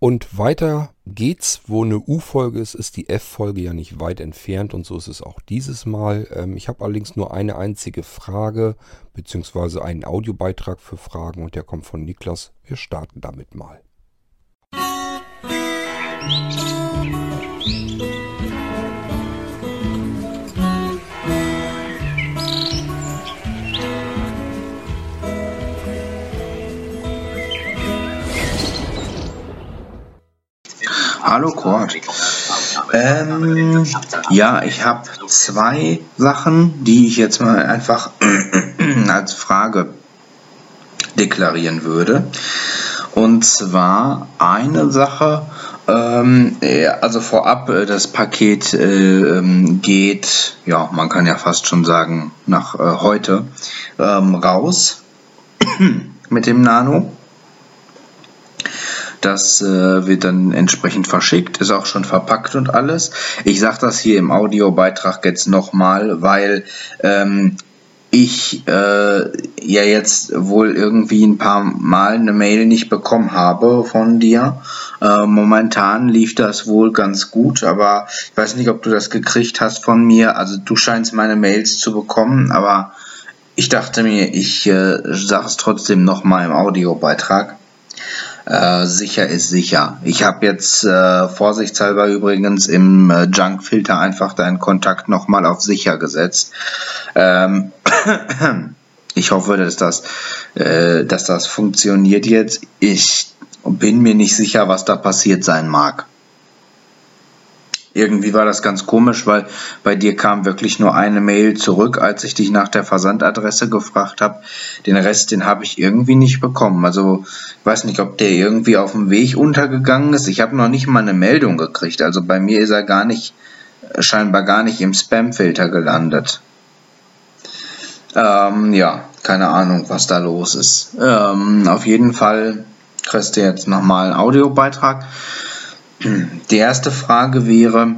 Und weiter geht's, wo eine U-Folge ist, ist die F-Folge ja nicht weit entfernt und so ist es auch dieses Mal. Ähm, ich habe allerdings nur eine einzige Frage, beziehungsweise einen Audiobeitrag für Fragen und der kommt von Niklas. Wir starten damit mal. Hallo Kurt. Ähm, ja, ich habe zwei Sachen, die ich jetzt mal einfach als Frage deklarieren würde. Und zwar eine Sache, ähm, also vorab, äh, das Paket äh, ähm, geht, ja, man kann ja fast schon sagen, nach äh, heute ähm, raus mit dem Nano. Das äh, wird dann entsprechend verschickt, ist auch schon verpackt und alles. Ich sage das hier im Audiobeitrag jetzt nochmal, weil ähm, ich äh, ja jetzt wohl irgendwie ein paar Mal eine Mail nicht bekommen habe von dir. Äh, momentan lief das wohl ganz gut, aber ich weiß nicht, ob du das gekriegt hast von mir. Also du scheinst meine Mails zu bekommen, aber ich dachte mir, ich äh, sage es trotzdem nochmal im Audiobeitrag. Äh, sicher ist sicher. Ich habe jetzt äh, vorsichtshalber übrigens im äh, Junk-Filter einfach deinen Kontakt nochmal auf sicher gesetzt. Ähm, ich hoffe, dass das, äh, dass das funktioniert jetzt. Ich bin mir nicht sicher, was da passiert sein mag irgendwie war das ganz komisch, weil bei dir kam wirklich nur eine Mail zurück, als ich dich nach der Versandadresse gefragt habe. Den Rest, den habe ich irgendwie nicht bekommen. Also ich weiß nicht, ob der irgendwie auf dem Weg untergegangen ist. Ich habe noch nicht mal eine Meldung gekriegt. Also bei mir ist er gar nicht, scheinbar gar nicht im Spam-Filter gelandet. Ähm, ja, keine Ahnung, was da los ist. Ähm, auf jeden Fall kriegst du jetzt nochmal einen Audiobeitrag. Die erste Frage wäre,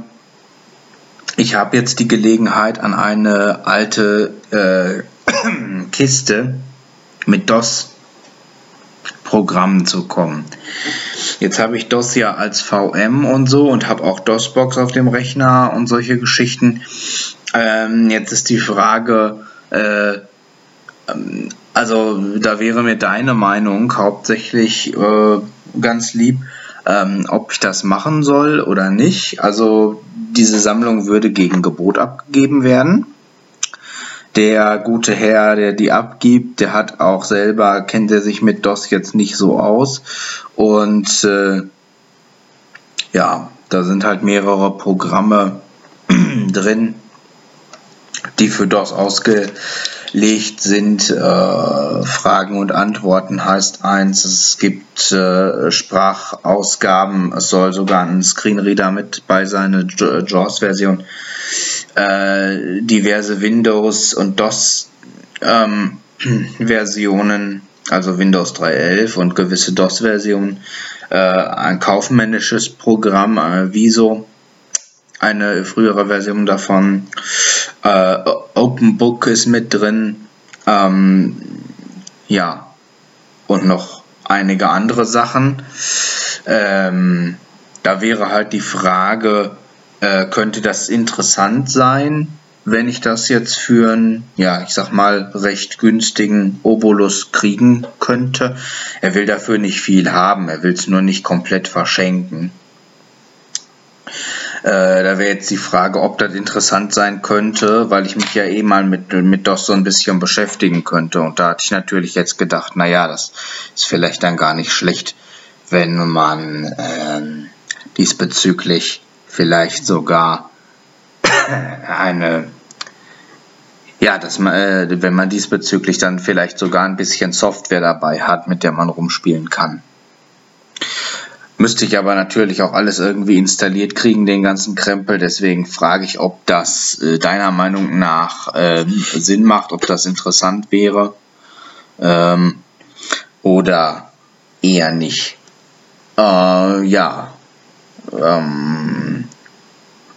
ich habe jetzt die Gelegenheit, an eine alte äh, Kiste mit DOS-Programmen zu kommen. Jetzt habe ich DOS ja als VM und so und habe auch DOS-Box auf dem Rechner und solche Geschichten. Ähm, jetzt ist die Frage, äh, ähm, also da wäre mir deine Meinung hauptsächlich äh, ganz lieb, ähm, ob ich das machen soll oder nicht. Also diese Sammlung würde gegen Gebot abgegeben werden. Der gute Herr, der die abgibt, der hat auch selber, kennt er sich mit DOS jetzt nicht so aus. Und äh, ja, da sind halt mehrere Programme drin, die für DOS ausge legt, sind äh, Fragen und Antworten heißt eins, es gibt äh, Sprachausgaben, es soll sogar ein Screenreader mit bei sein, eine JAWS-Version, äh, diverse Windows- und DOS-Versionen, ähm, also Windows 3.11 und gewisse DOS-Versionen, äh, ein kaufmännisches Programm, äh, Viso, eine frühere Version davon. Äh, Open Book ist mit drin. Ähm, ja, und noch einige andere Sachen. Ähm, da wäre halt die Frage, äh, könnte das interessant sein, wenn ich das jetzt für einen, ja, ich sag mal, recht günstigen Obolus kriegen könnte. Er will dafür nicht viel haben, er will es nur nicht komplett verschenken. Äh, da wäre jetzt die Frage, ob das interessant sein könnte, weil ich mich ja eh mal mit, mit DOS so ein bisschen beschäftigen könnte. Und da hatte ich natürlich jetzt gedacht, naja, das ist vielleicht dann gar nicht schlecht, wenn man ähm, diesbezüglich vielleicht sogar eine ja, dass man, äh, wenn man diesbezüglich dann vielleicht sogar ein bisschen Software dabei hat, mit der man rumspielen kann. Müsste ich aber natürlich auch alles irgendwie installiert kriegen, den ganzen Krempel. Deswegen frage ich, ob das äh, deiner Meinung nach äh, Sinn macht, ob das interessant wäre ähm, oder eher nicht. Äh, ja, ähm,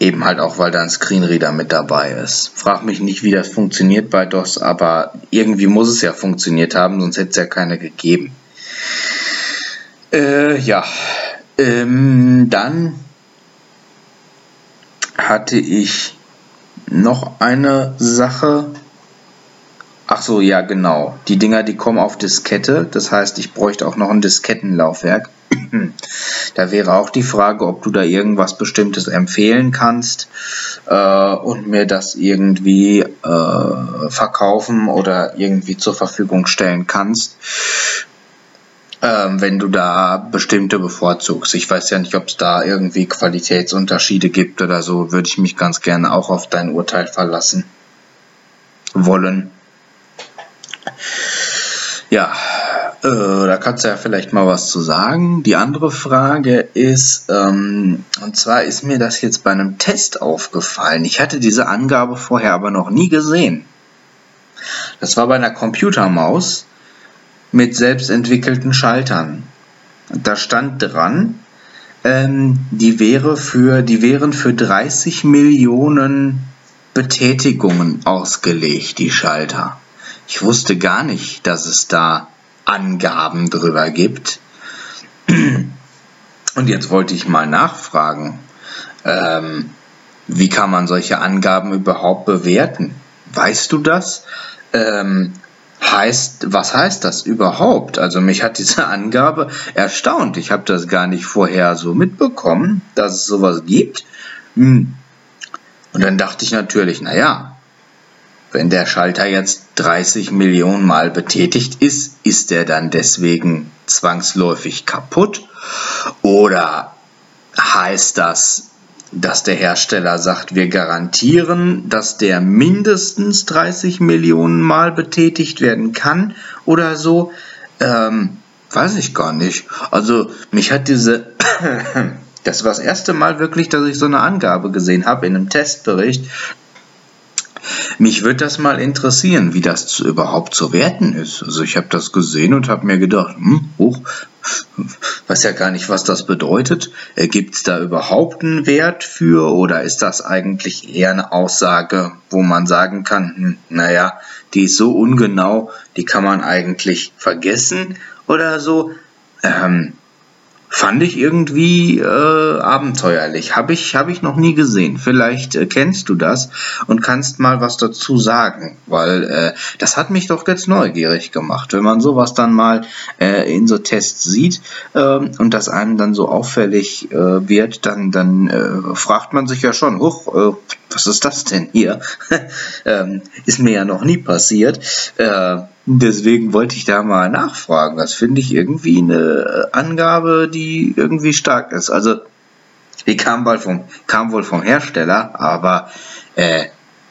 eben halt auch, weil da ein Screenreader mit dabei ist. Frag mich nicht, wie das funktioniert bei DOS, aber irgendwie muss es ja funktioniert haben, sonst hätte es ja keine gegeben. Äh, ja, Ähm, dann hatte ich noch eine Sache. Ach so, ja, genau. Die Dinger, die kommen auf Diskette. Das heißt, ich bräuchte auch noch ein Diskettenlaufwerk. da wäre auch die Frage, ob du da irgendwas Bestimmtes empfehlen kannst äh, und mir das irgendwie äh, verkaufen oder irgendwie zur Verfügung stellen kannst ähm, wenn du da bestimmte bevorzugst. Ich weiß ja nicht, ob es da irgendwie Qualitätsunterschiede gibt oder so, würde ich mich ganz gerne auch auf dein Urteil verlassen wollen. Ja, äh, da kannst du ja vielleicht mal was zu sagen. Die andere Frage ist, ähm, und zwar ist mir das jetzt bei einem Test aufgefallen. Ich hatte diese Angabe vorher aber noch nie gesehen. Das war bei einer Computermaus mit selbstentwickelten Schaltern. Da stand dran, ähm, die, wäre für, die wären für 30 Millionen Betätigungen ausgelegt, die Schalter. Ich wusste gar nicht, dass es da Angaben drüber gibt. Und jetzt wollte ich mal nachfragen, ähm, wie kann man solche Angaben überhaupt bewerten? Weißt du das? Ähm, heißt, was heißt das überhaupt? Also mich hat diese Angabe erstaunt. Ich habe das gar nicht vorher so mitbekommen, dass es sowas gibt. Hm. Und dann dachte ich natürlich, naja, wenn der Schalter jetzt 30 Millionen Mal betätigt ist, ist er dann deswegen zwangsläufig kaputt? Oder heißt das, dass der Hersteller sagt, wir garantieren, dass der mindestens 30 Millionen Mal betätigt werden kann oder so. Ähm, weiß ich gar nicht. Also mich hat diese, das war das erste Mal wirklich, dass ich so eine Angabe gesehen habe in einem Testbericht, mich würde das mal interessieren, wie das überhaupt zu werten ist. Also ich habe das gesehen und habe mir gedacht, hm, hoch, weiß ja gar nicht, was das bedeutet. Äh, Gibt es da überhaupt einen Wert für oder ist das eigentlich eher eine Aussage, wo man sagen kann, hm, naja, die ist so ungenau, die kann man eigentlich vergessen oder so. Ähm, fand ich irgendwie äh, abenteuerlich. Habe ich, hab ich noch nie gesehen. Vielleicht äh, kennst du das und kannst mal was dazu sagen, weil äh, das hat mich doch jetzt neugierig gemacht. Wenn man sowas dann mal äh, in so Tests sieht ähm, und das einem dann so auffällig äh, wird, dann, dann äh, fragt man sich ja schon, huch, äh, was ist das denn hier? ähm, ist mir ja noch nie passiert. Äh, deswegen wollte ich da mal nachfragen. Das finde ich irgendwie eine Angabe, die irgendwie stark ist. Also, die kam wohl vom, kam wohl vom Hersteller, aber äh,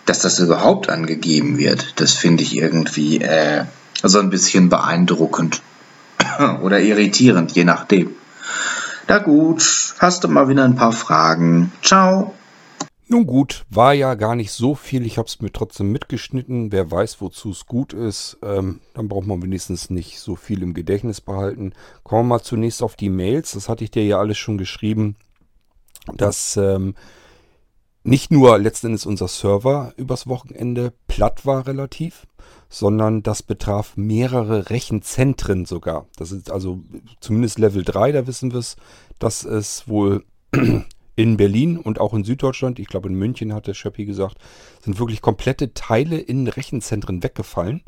dass das überhaupt angegeben wird, das finde ich irgendwie äh, so ein bisschen beeindruckend oder irritierend, je nachdem. Na gut, hast du mal wieder ein paar Fragen. Ciao. Nun gut, war ja gar nicht so viel. Ich habe es mir trotzdem mitgeschnitten. Wer weiß, wozu es gut ist, ähm, dann braucht man wenigstens nicht so viel im Gedächtnis behalten. Kommen wir mal zunächst auf die Mails. Das hatte ich dir ja alles schon geschrieben, dass ähm, nicht nur letzten Endes unser Server übers Wochenende platt war relativ, sondern das betraf mehrere Rechenzentren sogar. Das ist also zumindest Level 3, da wissen wir es, dass es wohl in Berlin und auch in Süddeutschland, ich glaube in München hat der Schöppi gesagt, sind wirklich komplette Teile in Rechenzentren weggefallen.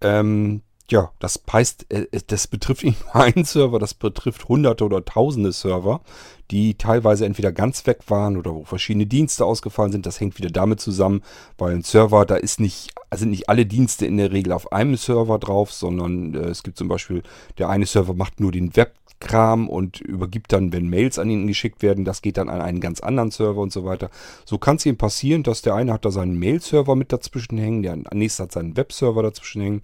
Ähm, ja, das heißt, äh, das betrifft nicht nur einen Server, das betrifft hunderte oder tausende Server, die teilweise entweder ganz weg waren oder wo verschiedene Dienste ausgefallen sind. Das hängt wieder damit zusammen, weil ein Server, da ist nicht, sind nicht alle Dienste in der Regel auf einem Server drauf, sondern äh, es gibt zum Beispiel, der eine Server macht nur den Web Kram und übergibt dann, wenn Mails an ihn geschickt werden, das geht dann an einen ganz anderen Server und so weiter. So kann es ihm passieren, dass der eine hat da seinen Mail-Server mit dazwischen hängen, der nächste hat seinen Web-Server dazwischen hängen,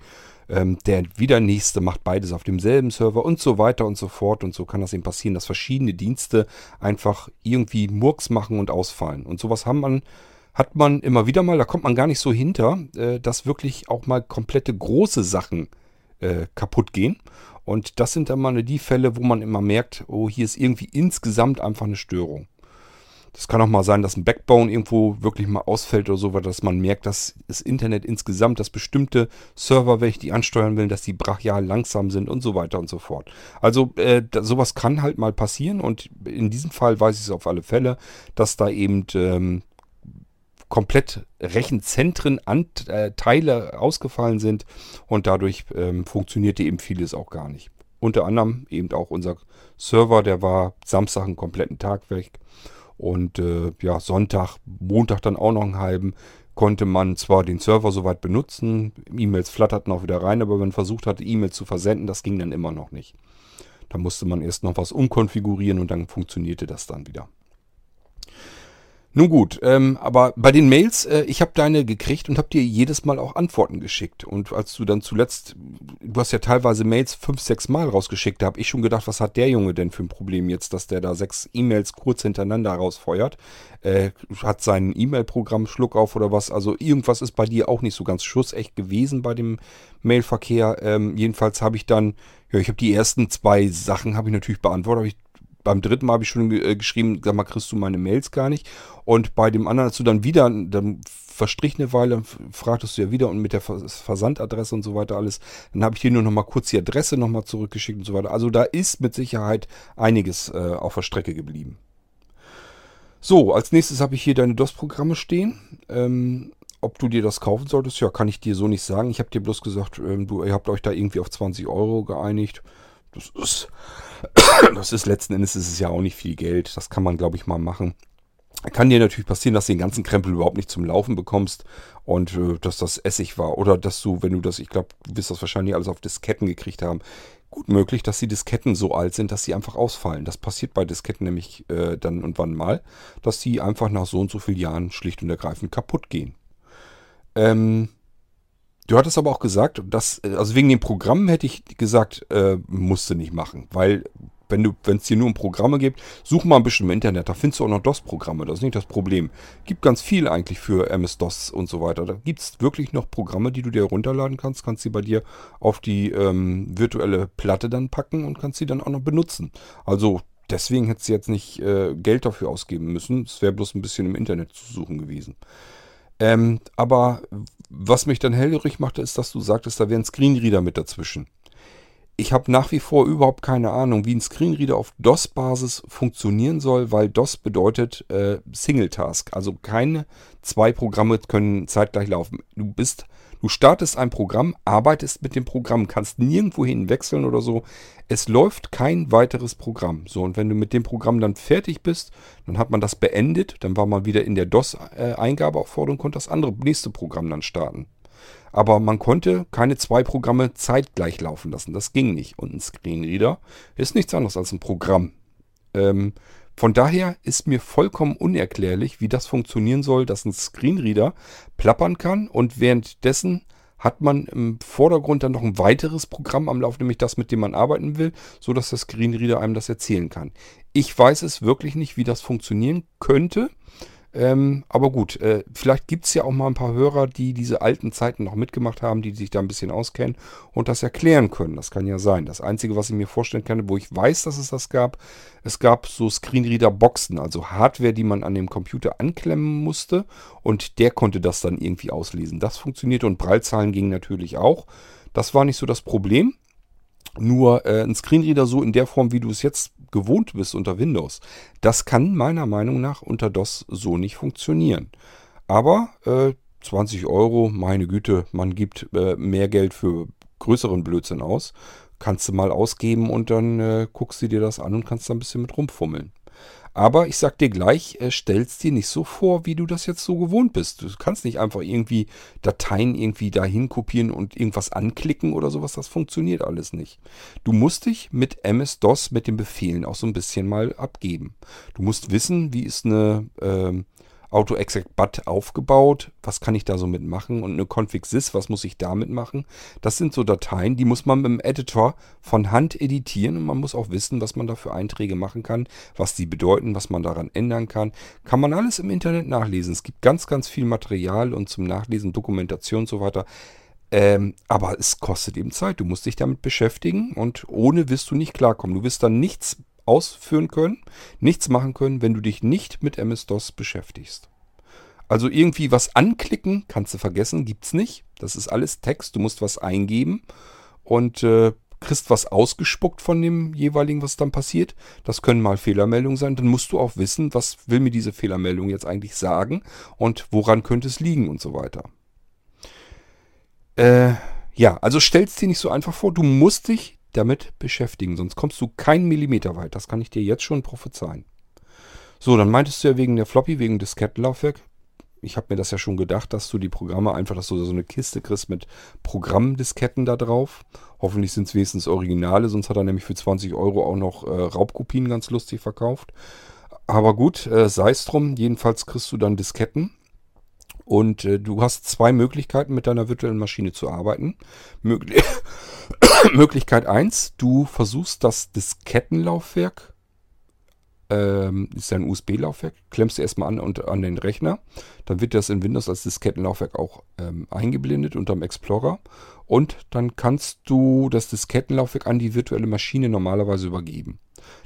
ähm, der wieder nächste macht beides auf demselben Server und so weiter und so fort. Und so kann das eben passieren, dass verschiedene Dienste einfach irgendwie Murks machen und ausfallen. Und sowas haben man hat man immer wieder mal, da kommt man gar nicht so hinter, äh, dass wirklich auch mal komplette große Sachen äh, kaputt gehen. Und das sind dann mal die Fälle, wo man immer merkt, oh, hier ist irgendwie insgesamt einfach eine Störung. Das kann auch mal sein, dass ein Backbone irgendwo wirklich mal ausfällt oder so, dass man merkt, dass das Internet insgesamt, dass bestimmte Server, ich die ansteuern will, dass die brachial langsam sind und so weiter und so fort. Also äh, sowas kann halt mal passieren und in diesem Fall weiß ich es auf alle Fälle, dass da eben ähm, komplett Rechenzentren, äh, Teile ausgefallen sind und dadurch ähm, funktionierte eben vieles auch gar nicht. Unter anderem eben auch unser Server, der war Samstag einen kompletten Tag weg und äh, ja, Sonntag, Montag dann auch noch einen halben, konnte man zwar den Server soweit benutzen, E-Mails flatterten auch wieder rein, aber wenn man versucht hatte, E-Mails zu versenden, das ging dann immer noch nicht. Da musste man erst noch was umkonfigurieren und dann funktionierte das dann wieder. Nun gut, ähm, aber bei den Mails, äh, ich habe deine gekriegt und habe dir jedes Mal auch Antworten geschickt. Und als du dann zuletzt, du hast ja teilweise Mails fünf, sechs Mal rausgeschickt, da habe ich schon gedacht, was hat der Junge denn für ein Problem jetzt, dass der da sechs E-Mails kurz hintereinander rausfeuert. Äh, hat sein E-Mail-Programm Schluck auf oder was. Also irgendwas ist bei dir auch nicht so ganz schussecht gewesen bei dem Mailverkehr. Ähm, jedenfalls habe ich dann, ja, ich habe die ersten zwei Sachen habe ich natürlich beantwortet, habe ich beim dritten Mal habe ich schon äh, geschrieben, sag mal, kriegst du meine Mails gar nicht. Und bei dem anderen, als du dann wieder, dann verstrich eine Weile, fragtest du ja wieder und mit der Versandadresse und so weiter alles. Dann habe ich dir nur noch mal kurz die Adresse noch mal zurückgeschickt und so weiter. Also da ist mit Sicherheit einiges äh, auf der Strecke geblieben. So, als nächstes habe ich hier deine DOS-Programme stehen. Ähm, ob du dir das kaufen solltest, ja, kann ich dir so nicht sagen. Ich habe dir bloß gesagt, ähm, du, ihr habt euch da irgendwie auf 20 Euro geeinigt. Das ist das ist letzten Endes ist es ja auch nicht viel Geld. Das kann man, glaube ich, mal machen. Kann dir natürlich passieren, dass du den ganzen Krempel überhaupt nicht zum Laufen bekommst und äh, dass das Essig war. Oder dass du, wenn du das, ich glaube, du wirst das wahrscheinlich alles auf Disketten gekriegt haben. Gut möglich, dass die Disketten so alt sind, dass sie einfach ausfallen. Das passiert bei Disketten nämlich äh, dann und wann mal, dass sie einfach nach so und so vielen Jahren schlicht und ergreifend kaputt gehen. Ähm, Du hattest aber auch gesagt, dass, also wegen dem Programm hätte ich gesagt, äh, musst du nicht machen. Weil, wenn du, wenn es dir nur um Programme geht, such mal ein bisschen im Internet, da findest du auch noch DOS-Programme, das ist nicht das Problem. Gibt ganz viel eigentlich für MS-DOS und so weiter. Da gibt es wirklich noch Programme, die du dir runterladen kannst, kannst sie bei dir auf die ähm, virtuelle Platte dann packen und kannst sie dann auch noch benutzen. Also deswegen hättest du jetzt nicht äh, Geld dafür ausgeben müssen. Es wäre bloß ein bisschen im Internet zu suchen gewesen. Ähm, aber was mich dann hellhörig machte, ist, dass du sagtest, da wäre ein Screenreader mit dazwischen. Ich habe nach wie vor überhaupt keine Ahnung, wie ein Screenreader auf DOS-Basis funktionieren soll, weil DOS bedeutet äh, Single Task. Also keine zwei Programme können zeitgleich laufen. Du bist Du startest ein Programm, arbeitest mit dem Programm, kannst nirgendwo hin wechseln oder so. Es läuft kein weiteres Programm. So, und wenn du mit dem Programm dann fertig bist, dann hat man das beendet, dann war man wieder in der DOS-Eingabeaufforderung, konnte das andere nächste Programm dann starten. Aber man konnte keine zwei Programme zeitgleich laufen lassen. Das ging nicht. Und ein Screenreader ist nichts anderes als ein Programm. Ähm, von daher ist mir vollkommen unerklärlich, wie das funktionieren soll, dass ein Screenreader plappern kann und währenddessen hat man im Vordergrund dann noch ein weiteres Programm am Laufen, nämlich das, mit dem man arbeiten will, sodass der Screenreader einem das erzählen kann. Ich weiß es wirklich nicht, wie das funktionieren könnte. Ähm, aber gut, äh, vielleicht gibt es ja auch mal ein paar Hörer, die diese alten Zeiten noch mitgemacht haben, die sich da ein bisschen auskennen und das erklären können. Das kann ja sein. Das Einzige, was ich mir vorstellen kann, wo ich weiß, dass es das gab, es gab so Screenreader-Boxen, also Hardware, die man an dem Computer anklemmen musste und der konnte das dann irgendwie auslesen. Das funktionierte und Prallzahlen gingen natürlich auch. Das war nicht so das Problem. Nur äh, ein Screenreader so in der Form, wie du es jetzt gewohnt bist unter Windows, das kann meiner Meinung nach unter DOS so nicht funktionieren. Aber äh, 20 Euro, meine Güte, man gibt äh, mehr Geld für größeren Blödsinn aus. Kannst du mal ausgeben und dann äh, guckst du dir das an und kannst da ein bisschen mit rumfummeln. Aber ich sag dir gleich, äh, stell's dir nicht so vor, wie du das jetzt so gewohnt bist. Du kannst nicht einfach irgendwie Dateien irgendwie dahin kopieren und irgendwas anklicken oder sowas. Das funktioniert alles nicht. Du musst dich mit MS-DOS, mit den Befehlen auch so ein bisschen mal abgeben. Du musst wissen, wie ist eine, äh, AutoExec-Bat aufgebaut. Was kann ich da so mitmachen? Und eine config.sys, was muss ich damit machen? Das sind so Dateien, die muss man mit dem Editor von Hand editieren und man muss auch wissen, was man da für Einträge machen kann, was die bedeuten, was man daran ändern kann. Kann man alles im Internet nachlesen. Es gibt ganz, ganz viel Material und zum Nachlesen, Dokumentation und so weiter. Ähm, aber es kostet eben Zeit. Du musst dich damit beschäftigen und ohne wirst du nicht klarkommen. Du wirst dann nichts ausführen können, nichts machen können, wenn du dich nicht mit MS-DOS beschäftigst. Also irgendwie was anklicken, kannst du vergessen, gibt's nicht. Das ist alles Text, du musst was eingeben und äh, kriegst was ausgespuckt von dem jeweiligen, was dann passiert. Das können mal Fehlermeldungen sein. Dann musst du auch wissen, was will mir diese Fehlermeldung jetzt eigentlich sagen und woran könnte es liegen und so weiter. Äh, ja, also stellst dir nicht so einfach vor. Du musst dich damit beschäftigen, sonst kommst du keinen Millimeter weit. Das kann ich dir jetzt schon prophezeien. So, dann meintest du ja wegen der Floppy, wegen des Kettenlaufwerk ich habe mir das ja schon gedacht, dass du die Programme einfach, dass du so eine Kiste kriegst mit Programmdisketten da drauf. Hoffentlich sind es wenigstens Originale, sonst hat er nämlich für 20 Euro auch noch äh, Raubkopien ganz lustig verkauft. Aber gut, äh, sei es drum. Jedenfalls kriegst du dann Disketten. Und äh, du hast zwei Möglichkeiten, mit deiner virtuellen Maschine zu arbeiten. Möglich Möglichkeit 1, du versuchst das Diskettenlaufwerk ähm, ist ja ein USB-Laufwerk, klemmst du erstmal an und an den Rechner. Dann wird das in Windows als Diskettenlaufwerk auch ähm, eingeblendet unterm Explorer. Und dann kannst du das Diskettenlaufwerk an die virtuelle Maschine normalerweise übergeben.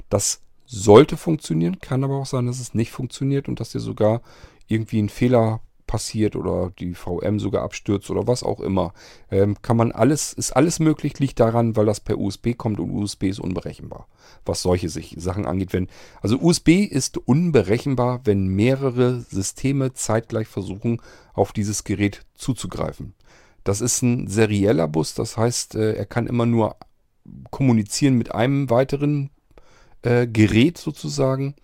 Das sollte funktionieren, kann aber auch sein, dass es nicht funktioniert und dass dir sogar irgendwie ein Fehler passiert oder die VM sogar abstürzt oder was auch immer. Ähm, kann man alles, ist alles möglich, liegt daran, weil das per USB kommt und USB ist unberechenbar, was solche sich, Sachen angeht. Wenn, also USB ist unberechenbar, wenn mehrere Systeme zeitgleich versuchen, auf dieses Gerät zuzugreifen. Das ist ein serieller Bus, das heißt, äh, er kann immer nur kommunizieren mit einem weiteren äh, Gerät sozusagen.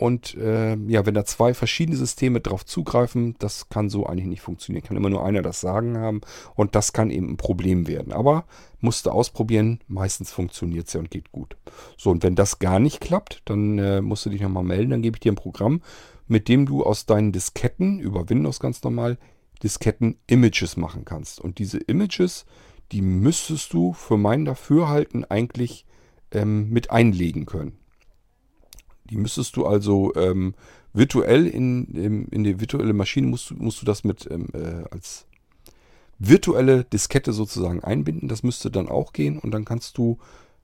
Und äh, ja, wenn da zwei verschiedene Systeme drauf zugreifen, das kann so eigentlich nicht funktionieren. Kann immer nur einer das Sagen haben und das kann eben ein Problem werden. Aber musste ausprobieren, meistens funktioniert es ja und geht gut. So, und wenn das gar nicht klappt, dann äh, musst du dich nochmal melden. Dann gebe ich dir ein Programm, mit dem du aus deinen Disketten, über Windows ganz normal, Disketten-Images machen kannst. Und diese Images, die müsstest du für mein Dafürhalten eigentlich ähm, mit einlegen können. Die müsstest du also ähm, virtuell in, in, in die virtuelle Maschine musst, musst du das mit ähm, äh, als virtuelle Diskette sozusagen einbinden. Das müsste dann auch gehen und dann kannst du,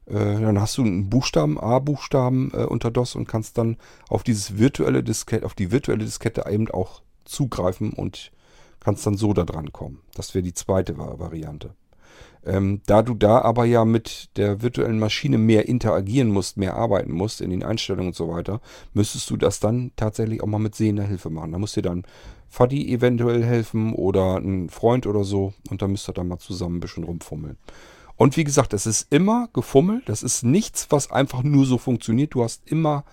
äh, dann hast du einen Buchstaben, A-Buchstaben äh, unter DOS und kannst dann auf dieses virtuelle Diskette, auf die virtuelle Diskette eben auch zugreifen und kannst dann so da dran kommen. Das wäre die zweite Variante. Ähm, da du da aber ja mit der virtuellen Maschine mehr interagieren musst, mehr arbeiten musst in den Einstellungen und so weiter, müsstest du das dann tatsächlich auch mal mit sehender Hilfe machen. Da muss dir dann Fadi eventuell helfen oder ein Freund oder so und dann müsst ihr dann mal zusammen ein bisschen rumfummeln. Und wie gesagt, es ist immer gefummelt. Das ist nichts, was einfach nur so funktioniert. Du hast immer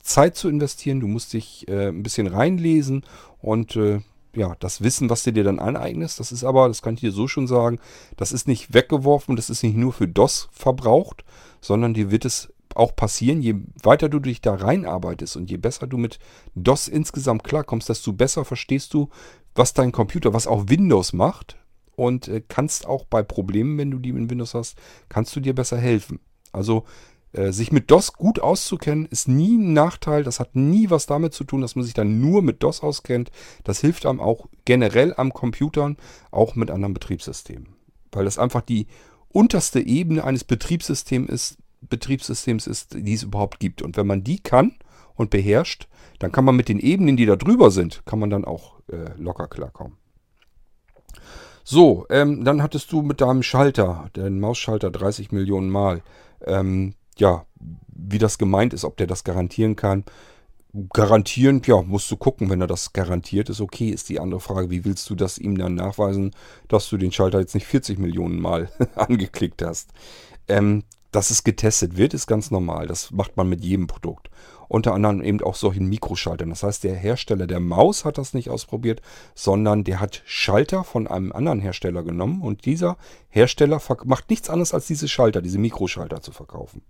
Zeit zu investieren. Du musst dich äh, ein bisschen reinlesen und äh, ja, das Wissen, was du dir dann aneignest, das ist aber, das kann ich dir so schon sagen, das ist nicht weggeworfen, das ist nicht nur für DOS verbraucht, sondern dir wird es auch passieren, je weiter du dich da reinarbeitest und je besser du mit DOS insgesamt klarkommst, desto besser verstehst du, was dein Computer, was auch Windows macht und äh, kannst auch bei Problemen, wenn du die in Windows hast, kannst du dir besser helfen. Also sich mit DOS gut auszukennen, ist nie ein Nachteil. Das hat nie was damit zu tun, dass man sich dann nur mit DOS auskennt. Das hilft einem auch generell am Computern, auch mit anderen Betriebssystemen. Weil das einfach die unterste Ebene eines Betriebssystems ist, Betriebssystems ist, die es überhaupt gibt. Und wenn man die kann und beherrscht, dann kann man mit den Ebenen, die da drüber sind, kann man dann auch äh, locker klarkommen. So, ähm, dann hattest du mit deinem Schalter, den Mausschalter 30 Millionen Mal, ähm, ja, wie das gemeint ist, ob der das garantieren kann. Garantieren, ja, musst du gucken, wenn er das garantiert ist. Okay, ist die andere Frage, wie willst du das ihm dann nachweisen, dass du den Schalter jetzt nicht 40 Millionen Mal angeklickt hast? Ähm, dass es getestet wird, ist ganz normal. Das macht man mit jedem Produkt. Unter anderem eben auch solchen Mikroschaltern. Das heißt, der Hersteller der Maus hat das nicht ausprobiert, sondern der hat Schalter von einem anderen Hersteller genommen und dieser Hersteller macht nichts anderes als diese Schalter, diese Mikroschalter zu verkaufen.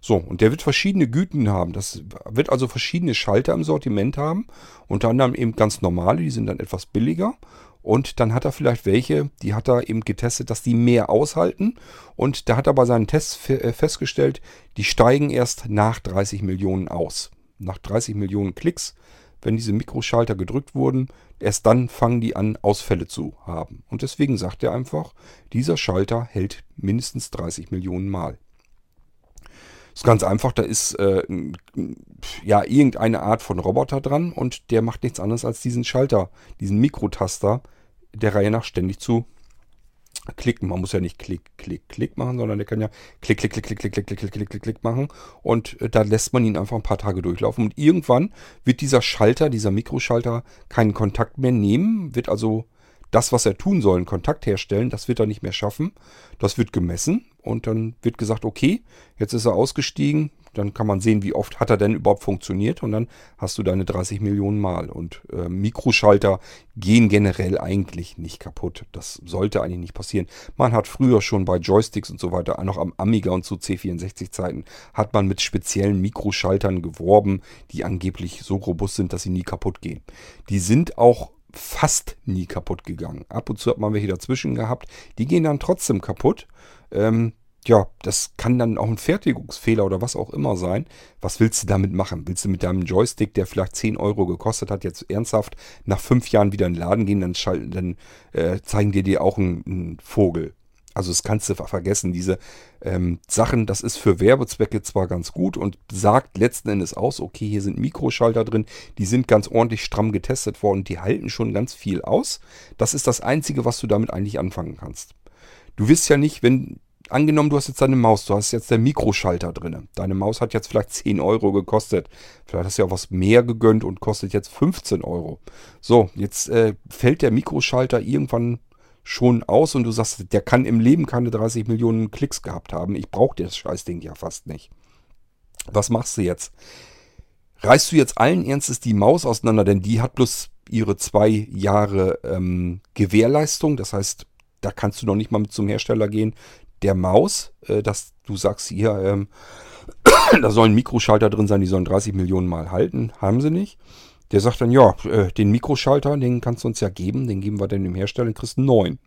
So, und der wird verschiedene Güten haben. Das wird also verschiedene Schalter im Sortiment haben. Unter anderem eben ganz normale, die sind dann etwas billiger. Und dann hat er vielleicht welche, die hat er eben getestet, dass die mehr aushalten. Und da hat er bei seinen Tests äh, festgestellt, die steigen erst nach 30 Millionen aus. Nach 30 Millionen Klicks, wenn diese Mikroschalter gedrückt wurden, erst dann fangen die an, Ausfälle zu haben. Und deswegen sagt er einfach, dieser Schalter hält mindestens 30 Millionen Mal. Ist ganz einfach, da ist äh, ja irgendeine Art von Roboter dran und der macht nichts anderes als diesen Schalter, diesen Mikrotaster der Reihe nach ständig zu klicken. Man muss ja nicht klick, klick, klick machen, sondern der kann ja klick, klick, klick, klick, klick, klick, klick, klick, klick, klick, machen. Und äh, da lässt man ihn einfach ein paar Tage durchlaufen. Und irgendwann wird dieser Schalter, dieser Mikroschalter, keinen Kontakt mehr nehmen, wird also das, was er tun soll, Kontakt herstellen, das wird er nicht mehr schaffen. Das wird gemessen und dann wird gesagt, okay, jetzt ist er ausgestiegen. Dann kann man sehen, wie oft hat er denn überhaupt funktioniert und dann hast du deine 30 Millionen Mal. Und äh, Mikroschalter gehen generell eigentlich nicht kaputt. Das sollte eigentlich nicht passieren. Man hat früher schon bei Joysticks und so weiter, noch am Amiga und zu C64-Zeiten, hat man mit speziellen Mikroschaltern geworben, die angeblich so robust sind, dass sie nie kaputt gehen. Die sind auch fast nie kaputt gegangen. Ab und zu hat man welche dazwischen gehabt. Die gehen dann trotzdem kaputt. Ähm, ja, das kann dann auch ein Fertigungsfehler oder was auch immer sein. Was willst du damit machen? Willst du mit deinem Joystick, der vielleicht 10 Euro gekostet hat, jetzt ernsthaft nach fünf Jahren wieder in den Laden gehen, dann, schalten, dann äh, zeigen dir dir auch einen, einen Vogel. Also das kannst du vergessen. Diese ähm, Sachen, das ist für Werbezwecke zwar ganz gut und sagt letzten Endes aus, okay, hier sind Mikroschalter drin, die sind ganz ordentlich stramm getestet worden, die halten schon ganz viel aus. Das ist das Einzige, was du damit eigentlich anfangen kannst. Du wirst ja nicht, wenn, angenommen, du hast jetzt deine Maus, du hast jetzt den Mikroschalter drin. Deine Maus hat jetzt vielleicht 10 Euro gekostet. Vielleicht hast du ja auch was mehr gegönnt und kostet jetzt 15 Euro. So, jetzt äh, fällt der Mikroschalter irgendwann schon aus und du sagst, der kann im Leben keine 30 Millionen Klicks gehabt haben. Ich brauche das Scheißding ja fast nicht. Was machst du jetzt? Reißt du jetzt allen Ernstes die Maus auseinander, denn die hat bloß ihre zwei Jahre ähm, Gewährleistung. Das heißt, da kannst du noch nicht mal mit zum Hersteller gehen. Der Maus, äh, dass du sagst, hier, ähm, da sollen Mikroschalter drin sein, die sollen 30 Millionen Mal halten. Haben sie nicht. Der sagt dann, ja, äh, den Mikroschalter, den kannst du uns ja geben, den geben wir dann dem Hersteller, den kriegst du einen neuen.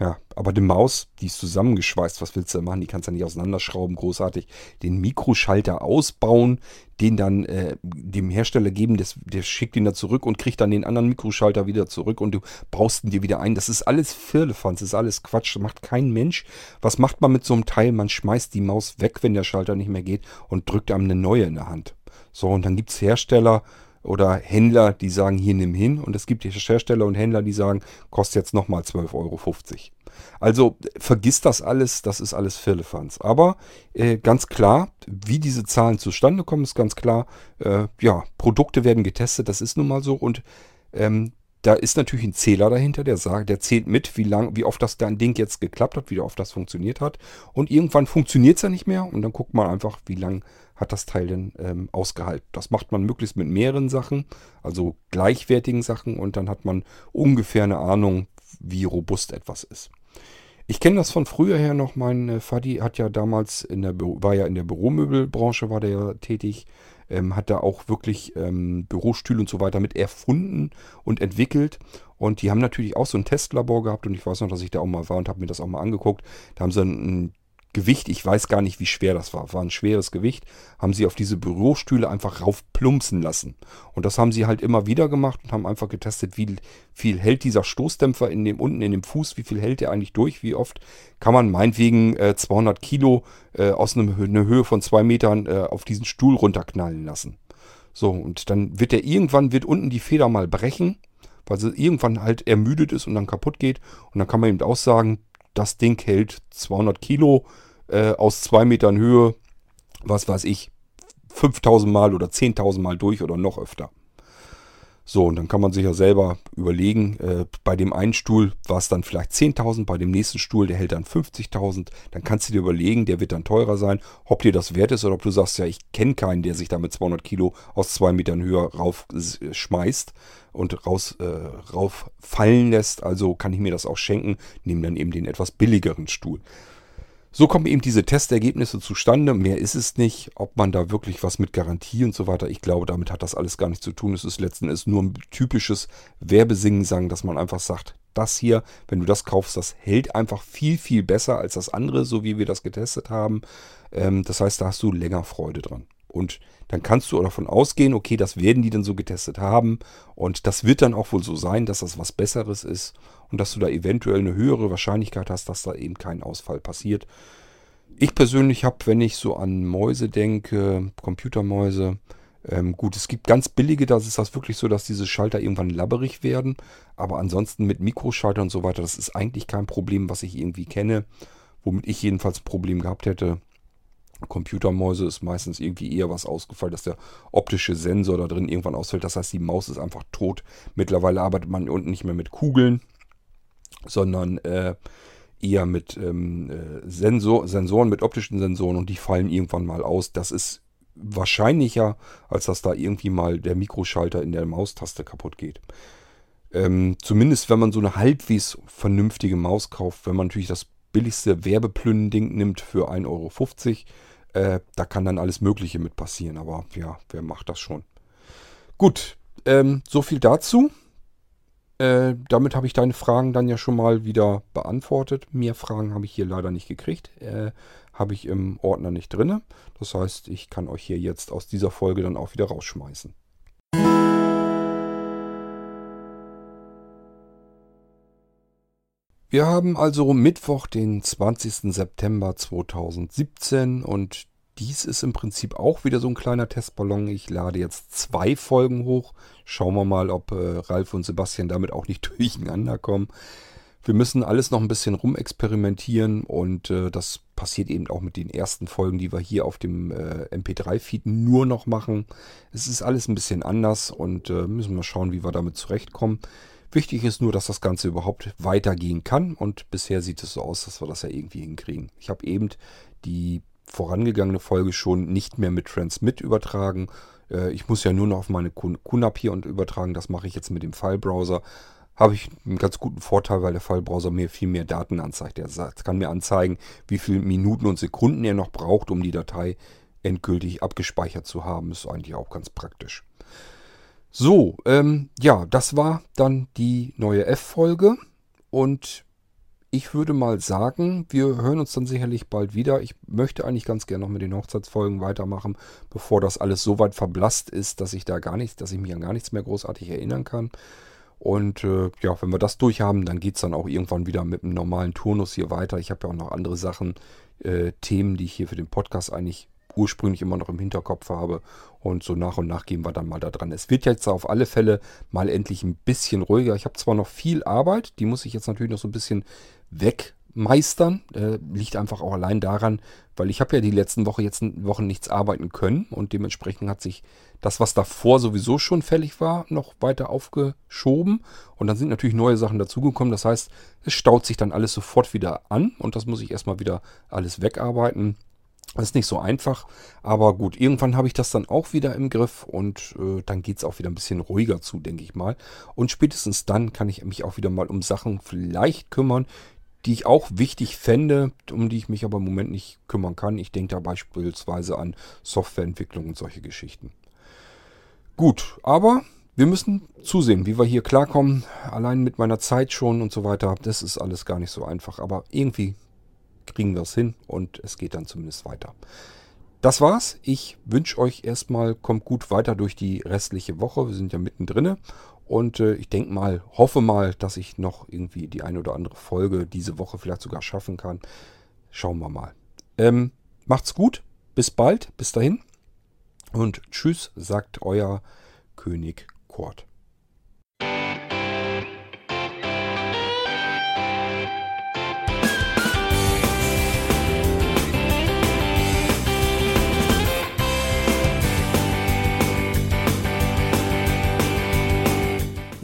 Ja, aber die Maus, die ist zusammengeschweißt, was willst du machen? Die kannst du nicht auseinanderschrauben, großartig. Den Mikroschalter ausbauen, den dann äh, dem Hersteller geben, das, der schickt ihn da zurück und kriegt dann den anderen Mikroschalter wieder zurück und du baust ihn dir wieder ein. Das ist alles Firlefanz, das ist alles Quatsch, das macht kein Mensch. Was macht man mit so einem Teil? Man schmeißt die Maus weg, wenn der Schalter nicht mehr geht und drückt einem eine neue in der Hand. So, und dann gibt es Hersteller, oder Händler, die sagen, hier nimm hin. Und es gibt Hersteller und Händler, die sagen, kostet jetzt nochmal 12,50 Euro. Also vergiss das alles, das ist alles Firlefanz. Aber äh, ganz klar, wie diese Zahlen zustande kommen, ist ganz klar. Äh, ja, Produkte werden getestet, das ist nun mal so. Und ähm, da ist natürlich ein Zähler dahinter, der sagt, der zählt mit, wie lang, wie oft das dein Ding jetzt geklappt hat, wie oft das funktioniert hat. Und irgendwann funktioniert es ja nicht mehr und dann guckt man einfach, wie lang hat das Teil denn ähm, ausgehalten. Das macht man möglichst mit mehreren Sachen, also gleichwertigen Sachen und dann hat man ungefähr eine Ahnung, wie robust etwas ist. Ich kenne das von früher her noch. Mein Vati hat ja damals in der war ja in der Büromöbelbranche, war der tätig, ähm, hat da auch wirklich ähm, Bürostühle und so weiter mit erfunden und entwickelt. Und die haben natürlich auch so ein Testlabor gehabt und ich weiß noch, dass ich da auch mal war und habe mir das auch mal angeguckt. Da haben sie ein Gewicht, ich weiß gar nicht, wie schwer das war, war ein schweres Gewicht, haben sie auf diese Bürostühle einfach raufplumpsen lassen. Und das haben sie halt immer wieder gemacht und haben einfach getestet, wie viel hält dieser Stoßdämpfer in dem, unten in dem Fuß, wie viel hält der eigentlich durch, wie oft kann man meinetwegen äh, 200 Kilo äh, aus einer eine Höhe von zwei Metern äh, auf diesen Stuhl runterknallen lassen. So, und dann wird der irgendwann, wird unten die Feder mal brechen, weil sie irgendwann halt ermüdet ist und dann kaputt geht. Und dann kann man eben auch sagen, das Ding hält 200 Kilo äh, aus zwei Metern Höhe, was weiß ich, 5000 Mal oder 10.000 Mal durch oder noch öfter. So, und dann kann man sich ja selber überlegen, äh, bei dem einen Stuhl war es dann vielleicht 10.000, bei dem nächsten Stuhl, der hält dann 50.000. Dann kannst du dir überlegen, der wird dann teurer sein, ob dir das wert ist oder ob du sagst, ja, ich kenne keinen, der sich da mit 200 Kilo aus zwei Metern Höhe rauf äh, und raus, äh, rauf fallen lässt. Also kann ich mir das auch schenken, nehme dann eben den etwas billigeren Stuhl. So kommen eben diese Testergebnisse zustande. Mehr ist es nicht. Ob man da wirklich was mit Garantie und so weiter, ich glaube, damit hat das alles gar nichts zu tun. Es ist letzten Endes nur ein typisches Werbesingen sagen, dass man einfach sagt, das hier, wenn du das kaufst, das hält einfach viel, viel besser als das andere, so wie wir das getestet haben. Ähm, das heißt, da hast du länger Freude dran. Und dann kannst du davon ausgehen, okay, das werden die dann so getestet haben. Und das wird dann auch wohl so sein, dass das was Besseres ist und dass du da eventuell eine höhere Wahrscheinlichkeit hast, dass da eben kein Ausfall passiert. Ich persönlich habe, wenn ich so an Mäuse denke, Computermäuse, ähm, gut, es gibt ganz billige, da ist das wirklich so, dass diese Schalter irgendwann labberig werden. Aber ansonsten mit Mikroschalter und so weiter, das ist eigentlich kein Problem, was ich irgendwie kenne. Womit ich jedenfalls ein Problem gehabt hätte. Computermäuse ist meistens irgendwie eher was ausgefallen, dass der optische Sensor da drin irgendwann ausfällt. Das heißt, die Maus ist einfach tot. Mittlerweile arbeitet man unten nicht mehr mit Kugeln, sondern äh, eher mit ähm, äh, Sensor, Sensoren, mit optischen Sensoren und die fallen irgendwann mal aus. Das ist wahrscheinlicher, als dass da irgendwie mal der Mikroschalter in der Maustaste kaputt geht. Ähm, zumindest wenn man so eine halbwegs vernünftige Maus kauft, wenn man natürlich das billigste Werbeplünnen-Ding nimmt für 1,50 Euro, äh, da kann dann alles Mögliche mit passieren. Aber ja, wer macht das schon? Gut, ähm, so viel dazu. Äh, damit habe ich deine Fragen dann ja schon mal wieder beantwortet. Mehr Fragen habe ich hier leider nicht gekriegt. Äh, habe ich im Ordner nicht drin. Das heißt, ich kann euch hier jetzt aus dieser Folge dann auch wieder rausschmeißen. Wir haben also Mittwoch, den 20. September 2017 und dies ist im Prinzip auch wieder so ein kleiner Testballon. Ich lade jetzt zwei Folgen hoch. Schauen wir mal, ob äh, Ralf und Sebastian damit auch nicht durcheinander kommen. Wir müssen alles noch ein bisschen rumexperimentieren und äh, das passiert eben auch mit den ersten Folgen, die wir hier auf dem äh, MP3-Feed nur noch machen. Es ist alles ein bisschen anders und äh, müssen wir schauen, wie wir damit zurechtkommen. Wichtig ist nur, dass das Ganze überhaupt weitergehen kann und bisher sieht es so aus, dass wir das ja irgendwie hinkriegen. Ich habe eben die vorangegangene Folge schon nicht mehr mit Transmit übertragen. Äh, ich muss ja nur noch auf meine QNAP hier und übertragen. Das mache ich jetzt mit dem File-Browser. Habe ich einen ganz guten Vorteil, weil der File-Browser mir viel mehr Daten anzeigt. Er kann mir anzeigen, wie viele Minuten und Sekunden er noch braucht, um die Datei endgültig abgespeichert zu haben. Ist eigentlich auch ganz praktisch. So, ähm, ja, das war dann die neue F-Folge und ich würde mal sagen, wir hören uns dann sicherlich bald wieder. Ich möchte eigentlich ganz gerne noch mit den Hochzeitsfolgen weitermachen, bevor das alles so weit verblasst ist, dass ich da gar nichts, dass ich mich an gar nichts mehr großartig erinnern kann. Und äh, ja, wenn wir das durch haben, dann geht es dann auch irgendwann wieder mit einem normalen Turnus hier weiter. Ich habe ja auch noch andere Sachen, äh, Themen, die ich hier für den Podcast eigentlich ursprünglich immer noch im Hinterkopf habe. Und so nach und nach gehen wir dann mal da dran. Es wird jetzt auf alle Fälle mal endlich ein bisschen ruhiger. Ich habe zwar noch viel Arbeit, die muss ich jetzt natürlich noch so ein bisschen wegmeistern. Äh, liegt einfach auch allein daran, weil ich habe ja die letzten Woche jetzt Wochen nichts arbeiten können und dementsprechend hat sich das, was davor sowieso schon fällig war, noch weiter aufgeschoben. Und dann sind natürlich neue Sachen dazugekommen. Das heißt, es staut sich dann alles sofort wieder an und das muss ich erstmal wieder alles wegarbeiten. Das ist nicht so einfach, aber gut, irgendwann habe ich das dann auch wieder im Griff und äh, dann geht es auch wieder ein bisschen ruhiger zu, denke ich mal. Und spätestens dann kann ich mich auch wieder mal um Sachen vielleicht kümmern, die ich auch wichtig fände, um die ich mich aber im Moment nicht kümmern kann. Ich denke da beispielsweise an Softwareentwicklung und solche Geschichten. Gut, aber wir müssen zusehen, wie wir hier klarkommen. Allein mit meiner Zeit schon und so weiter. Das ist alles gar nicht so einfach. Aber irgendwie kriegen wir es hin und es geht dann zumindest weiter. Das war's. Ich wünsche euch erstmal, kommt gut weiter durch die restliche Woche. Wir sind ja mittendrin. Und äh, ich denke mal, hoffe mal, dass ich noch irgendwie die eine oder andere Folge diese Woche vielleicht sogar schaffen kann. Schauen wir mal. Ähm, macht's gut. Bis bald. Bis dahin. Und tschüss, sagt euer König Kurt.